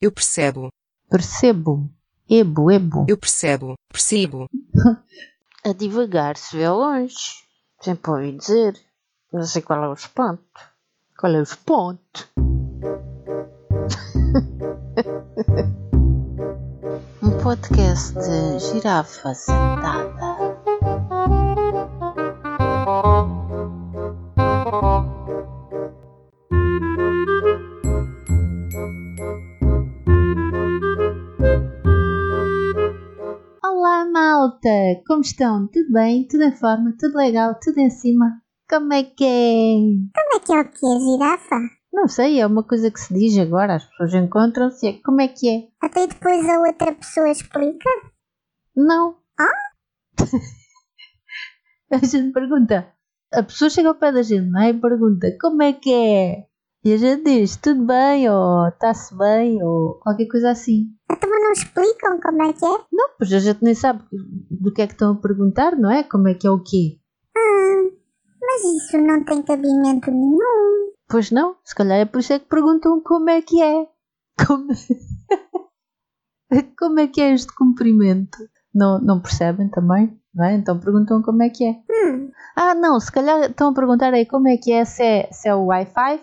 Eu percebo. Percebo. Ebo, ebo. Eu percebo. Percebo. A divagar se vê longe. Sempre ouvi dizer. Não sei qual é o espanto. Qual é o espanto? um podcast de girafa sentada. Estão? Tudo bem? Tudo em forma? Tudo legal? Tudo em cima? Como é que é? Como é que é o que é girafa? Não sei, é uma coisa que se diz agora, as pessoas encontram-se, é como é que é? Até depois a outra pessoa explica. Não. a gente pergunta, a pessoa chega ao pé da gente, não é? E pergunta, como é que é? E a gente diz, tudo bem, ou está-se bem, ou qualquer coisa assim. Não explicam como é que é? Não, pois a gente nem sabe do que é que estão a perguntar, não é? Como é que é o quê? Hum, mas isso não tem cabimento nenhum. Pois não, se calhar é por isso é que perguntam como é que é. Como, como é que é este cumprimento? Não, não percebem também, não é? Então perguntam como é que é. Hum, Ah, não, se calhar estão a perguntar aí como é que é, se é, se é o Wi-Fi,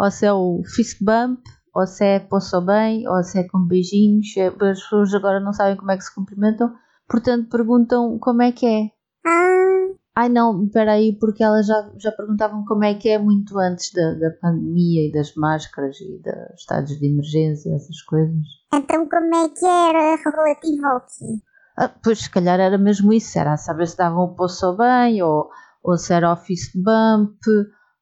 ou se é o fist bump, ou se é poço bem, ou se é com beijinhos. É- As pessoas agora não sabem como é que se cumprimentam, portanto perguntam como é que é. ah, Ai não, espera aí, porque elas já, já perguntavam como é que é muito antes da, da pandemia e das máscaras e dos estados de emergência, essas coisas. então como é que era relativo ao quê? Ah, pois se calhar era mesmo isso, era saber se davam o poço bem, ou, ou se era o fist bump,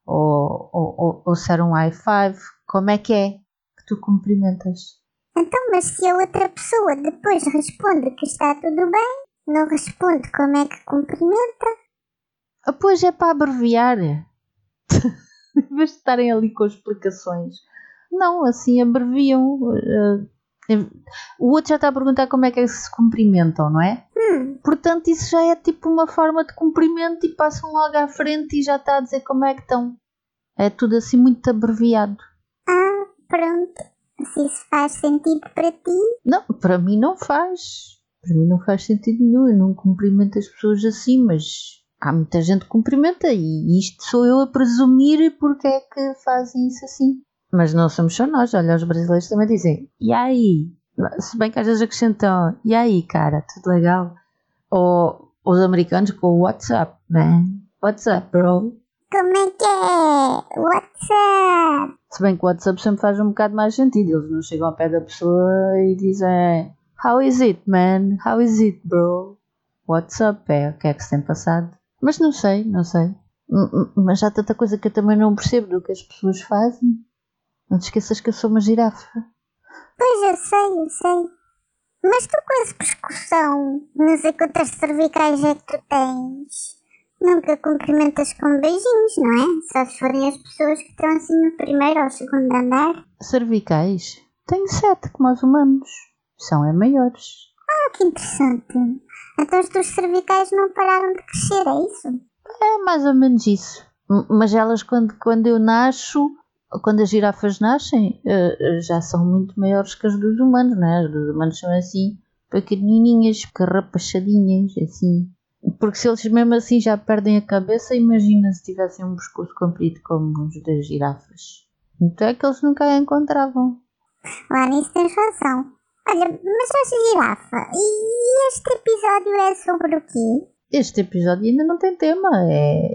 ou, ou, ou, ou se era um high five. Como é que é que tu cumprimentas? Então, mas se a outra pessoa depois responde que está tudo bem, não responde como é que cumprimenta, Ah, pois é para abreviar. em vez de estarem ali com explicações. Não, assim abreviam. eh, o outro já está a perguntar como é que se cumprimentam, não é? hum, Portanto, isso já é tipo uma forma de cumprimento e passam logo à frente e já está a dizer como é que estão. É tudo assim muito abreviado. Pronto. Se isso faz sentido para ti, Não, para mim não faz. Para mim não faz sentido nenhum. Eu não cumprimento as pessoas assim, mas há muita gente que cumprimenta e isto sou eu a presumir porque é que fazem isso assim. Mas não somos só nós, olha, os brasileiros também dizem, e aí? Se bem que às vezes acrescentam, e aí, cara, tudo legal? Ou os americanos com o WhatsApp, man. What's up, bro? Como é que é? WhatsApp? Se bem que o WhatsApp sempre faz um bocado mais sentido. Eles não chegam ao pé da pessoa e dizem How is it, man? How is it, bro? What's up? É, o que é que se tem passado? Mas não sei, não sei. Mas há tanta coisa que eu também não percebo do que as pessoas fazem. Não te esqueças que eu sou uma girafa. Pois eu sei, eu sei. Mas tu com esse pescoção, não sei quantas cervicais é que tu tens. Nunca cumprimentas com beijinhos, não é? Só se forem as pessoas que estão assim no primeiro ou segundo andar. Cervicais? Tenho sete, como os humanos. São é maiores. Ah, que interessante. Então as tuas cervicais não pararam de crescer, é isso? É mais ou menos isso. Mas elas, quando, quando eu nasço, quando as girafas nascem, eh, já são muito maiores que as dos humanos, não é? As dos humanos são assim, pequenininhas, carrapachadinhas, assim. Porque se eles mesmo assim já perdem a cabeça, imagina se tivessem um pescoço comprido como os das girafas. Então é que eles nunca a encontravam. Lá nisso tens razão. Olha, mas essa girafa, e este episódio é sobre o quê? Este episódio ainda não tem tema, é.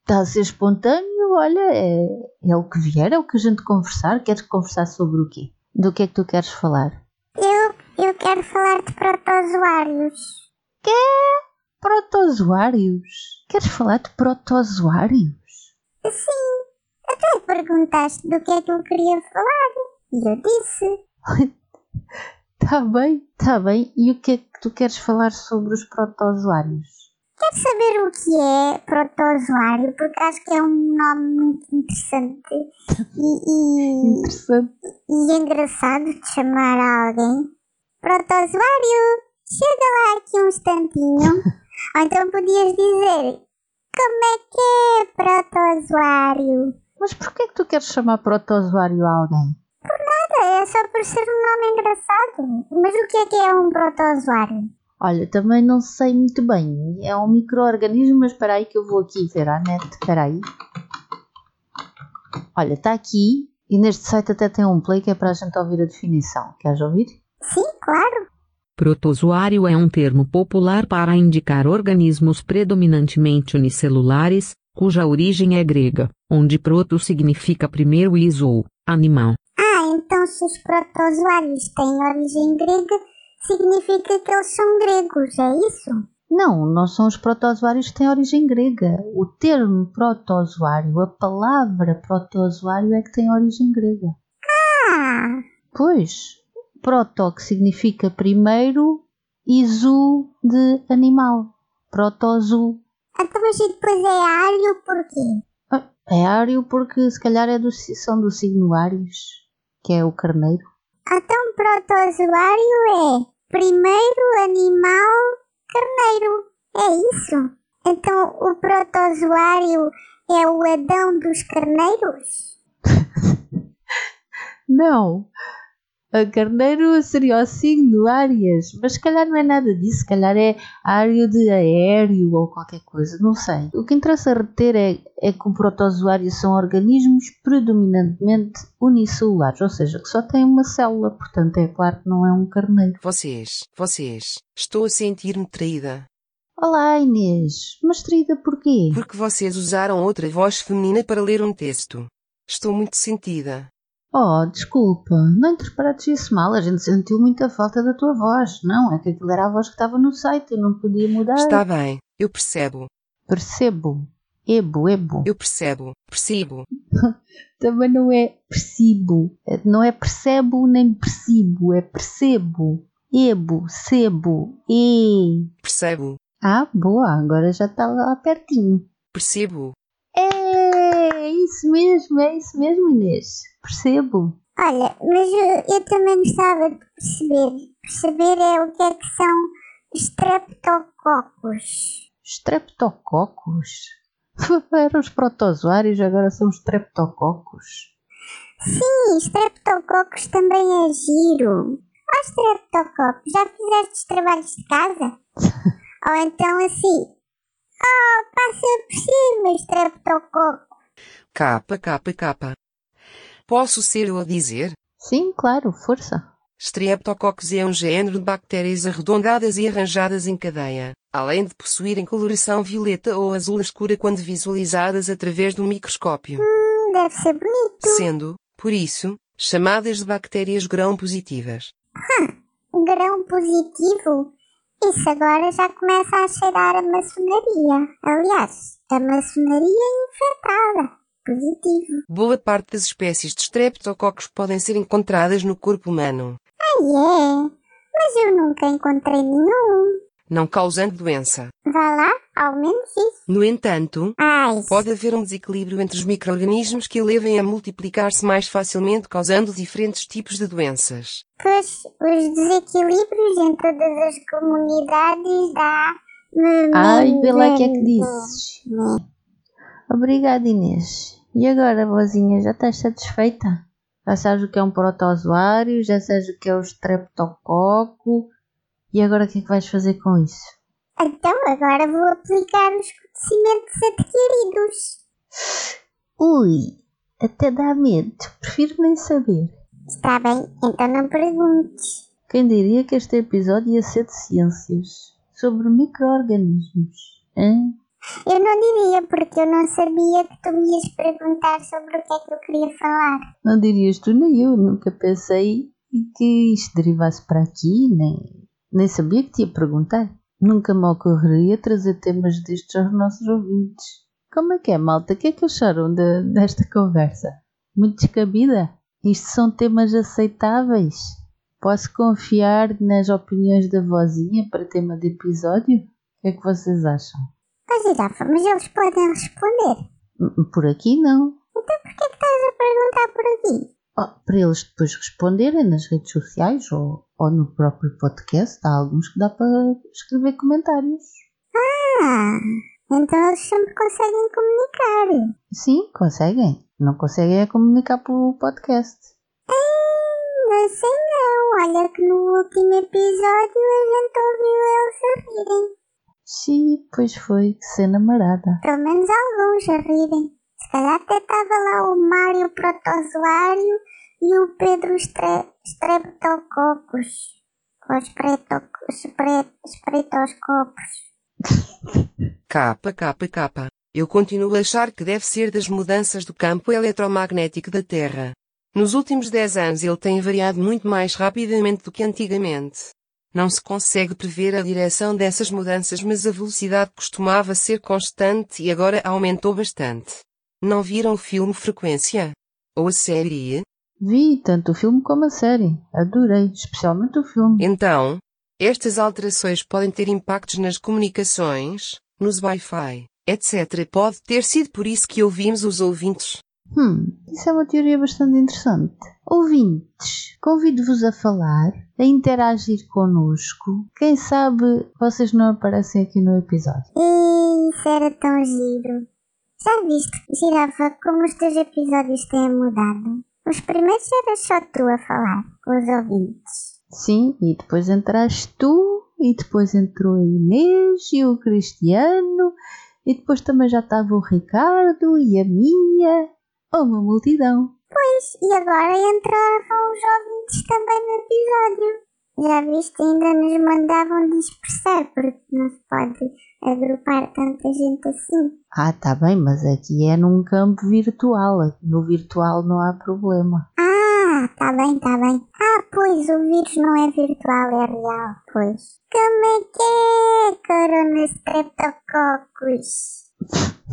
Está a ser espontâneo, olha, é, é o que vier, é o que a gente conversar. Queres conversar sobre o quê? Do que é que tu queres falar? Eu, eu quero falar de protozoários. Quê? Protozoários? Queres falar de protozoários? Sim, até perguntaste do que é que eu queria falar. E eu disse. Tá bem, tá bem. E o que é que tu queres falar sobre os protozoários? Quero saber o que é protozoário, porque acho que é um nome muito interessante e, e, Interessante. e engraçado de chamar a alguém. Protozoário, chega lá aqui um instantinho. Ou então podias dizer, como é que é protozoário? Mas porquê é que tu queres chamar protozoário a alguém? Nada, é só por ser um nome engraçado. Mas o que é que é um protozoário? Olha, também não sei muito bem. É um micro-organismo, mas espera aí que eu vou aqui ver a net. Espera aí. Olha, está aqui e neste site até tem um play que é para a gente ouvir a definição. Queres ouvir? Sim, claro. Protozoário é um termo popular para indicar organismos predominantemente unicelulares, cuja origem é grega, onde proto significa primeiro e zoou, animal. Ah, então se os protozoários têm origem grega, significa que eles são gregos, é isso? Não, não são os protozoários que têm origem grega. O termo protozoário, a palavra protozoário é que tem origem grega. Ah, Pois, proto que significa primeiro e zoo de animal. Protozoo. então mas depois é ário porquê? Ah, É ário porque se calhar é do, são do signo Áries, que é o carneiro. Então protozoário é primeiro animal carneiro, é isso? Então o protozoário é o Adão dos carneiros? Não, a carneiro seria o signo Áries, mas se calhar não é nada disso, se calhar é área de aéreo ou qualquer coisa, não sei. O que interessa reter é, é que o protozoário são organismos predominantemente unicelulares, ou seja, que só têm uma célula, portanto é claro que não é um carneiro. Vocês, vocês, estou a sentir-me traída. Olá Inês, mas traída porquê? Porque vocês usaram outra voz feminina para ler um texto. Estou muito sentida. Oh, desculpa, não interpretes isso mal, a gente sentiu muita falta da tua voz. Não, é que aquilo era a voz que estava no site, eu não podia mudar. Está bem, eu percebo. Percebo. Ebo, ebo. Eu percebo, percebo. Também não é percebo. Não é percebo nem percebo, é percebo. Ebo, sebo, e. Percebo, Ah, boa, agora já está lá pertinho. percebo. É isso mesmo, é isso mesmo, Inês. Percebo. Olha, mas eu, eu também gostava de perceber. Perceber é o que é que são streptococos. Streptococos? Eram os protozoários, agora são os streptococos. Sim, streptococos também é giro. Ó streptococos, já fizeste os trabalhos de casa? Ou então assim, oh, passa por cima, streptococo. Capa, capa, capa. Posso ser eu a dizer? Sim, claro, força. Streptococcus é um género de bactérias arredondadas e arranjadas em cadeia, além de possuírem coloração violeta ou azul escura quando visualizadas através do microscópio, Hum, deve ser bonito. sendo, por isso, chamadas de bactérias grão-positivas. Grão positivo? Isso agora já começa a cheirar a maçonaria. Aliás, a maçonaria é infectada. Positivo. Boa parte das espécies de streptococcus podem ser encontradas no corpo humano, Ah, é? Mas eu nunca encontrei nenhum. não causando doença. Vá lá, ao menos isso. No entanto, Ai, pode haver um desequilíbrio entre os micro-organismos que levem a multiplicar-se mais facilmente, causando diferentes tipos de doenças. pois os desequilíbrios em todas as comunidades dá... Ai, o que é que dizes. Obrigada, Inês. E agora, vozinha, já estás satisfeita? Já sabes o que é um protozoário, já sabes o que é o streptococo. E agora o que é que vais fazer com isso? Então agora vou aplicar os conhecimentos adquiridos. Ui, até dá medo. Prefiro nem saber. Está bem, então não perguntes. Quem diria que este episódio ia ser de ciências? Sobre micro-organismos. Hã? Eu não diria porque eu não sabia que tu me ias perguntar sobre o que é que eu queria falar. Não dirias tu nem eu, nunca pensei que isto derivasse para aqui, nem, nem sabia que te ia perguntar. Nunca me ocorreria trazer temas destes aos nossos ouvintes. Como é que é, malta? O que é que acharam de- desta conversa? Muito descabida? Isto são temas aceitáveis? Posso confiar nas opiniões da vozinha para tema de episódio? O que é que vocês acham? Ó girafa, mas eles podem responder. Hum, Por aqui não. Então por que é que estás a perguntar por aqui? Oh, para eles depois responderem nas redes sociais ou, ou no próprio podcast, há alguns que dá para escrever comentários. Ah, então eles sempre conseguem comunicar. Sim, conseguem. Não conseguem é comunicar pelo podcast. não sei não. Olha que no último episódio a gente ouviu eles a rirem. Sim, pois foi, que cena marada. Pelo menos alguns a rirem. Se calhar até estava lá o Mário Protozoário e o Pedro Estre Streptococos. Ou Espretoscopos. Capa, capa, capa. Eu continuo a achar que deve ser das mudanças do campo eletromagnético da Terra. Nos últimos 10 anos ele tem variado muito mais rapidamente do que antigamente. Não se consegue prever a direção dessas mudanças, mas a velocidade costumava ser constante e agora aumentou bastante. Não viram o filme Frequência? Ou a série? Vi tanto o filme como a série. Adorei, especialmente o filme. Então, estas alterações podem ter impactos nas comunicações, nos Wi-Fi, etc. Pode ter sido por isso que ouvimos os ouvintes. Hum, isso é uma teoria bastante interessante. Ouvintes, convido-vos a falar, a interagir connosco. Quem sabe vocês não aparecem aqui no episódio. Isso era tão giro. Já viste, Girafa, como os teus episódios têm mudado? Os primeiros era só tu a falar com os ouvintes. Sim, e depois entraste tu, e depois entrou a Inês e o Cristiano, e depois também já estava o Ricardo e a Mia. Oh, uma multidão. Pois, e agora entravam os ouvintes também no episódio. Já viste, ainda nos mandavam dispersar, porque não se pode agrupar tanta gente assim. Ah, tá bem, mas aqui é num campo virtual. No virtual não há problema. Ah, tá bem, tá bem. Ah, pois, o vírus não é virtual, é real, pois. Como é que é, Corona Streptococcus?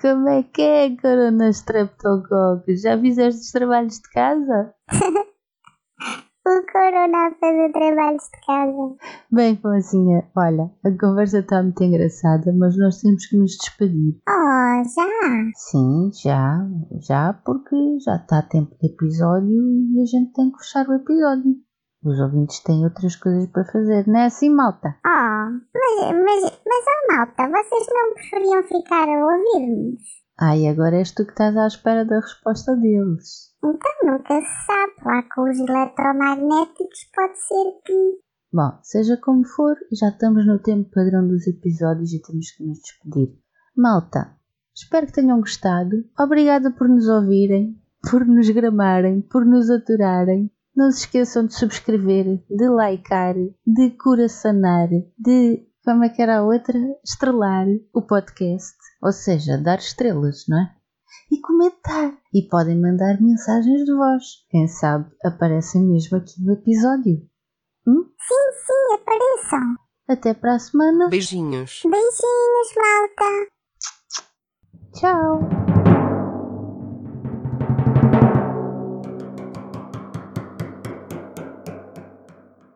Como é que é, Corona Streptococcus? Já fizeste os trabalhos de casa? o Corona fazer trabalhos de casa. Bem, Fonzinha, olha, a conversa está muito engraçada, mas nós temos que nos despedir. Oh, já? Sim, já, já, porque já está tempo de episódio e a gente tem que fechar o episódio. Os ouvintes têm outras coisas para fazer, não é assim, malta? Oh, mas, mas, mas oh, malta, vocês não preferiam ficar a ouvir-nos? Ai, agora és tu que estás à espera da resposta deles. Então nunca se sabe, lá com os eletromagnéticos pode ser que. Bom, seja como for, já estamos no tempo padrão dos episódios e temos que nos despedir. Malta, espero que tenham gostado. Obrigada por nos ouvirem, por nos gramarem, por nos aturarem. Não se esqueçam de subscrever, de likear, de coraçanar, de. Como é que era a outra? Estrelar o podcast. Ou seja, dar estrelas, não é? E comentar. E podem mandar mensagens de voz. Quem sabe aparecem mesmo aqui no episódio. Hum? Sim, sim, apareçam. Até para a semana. Beijinhos. Beijinhos, malta. Tchau.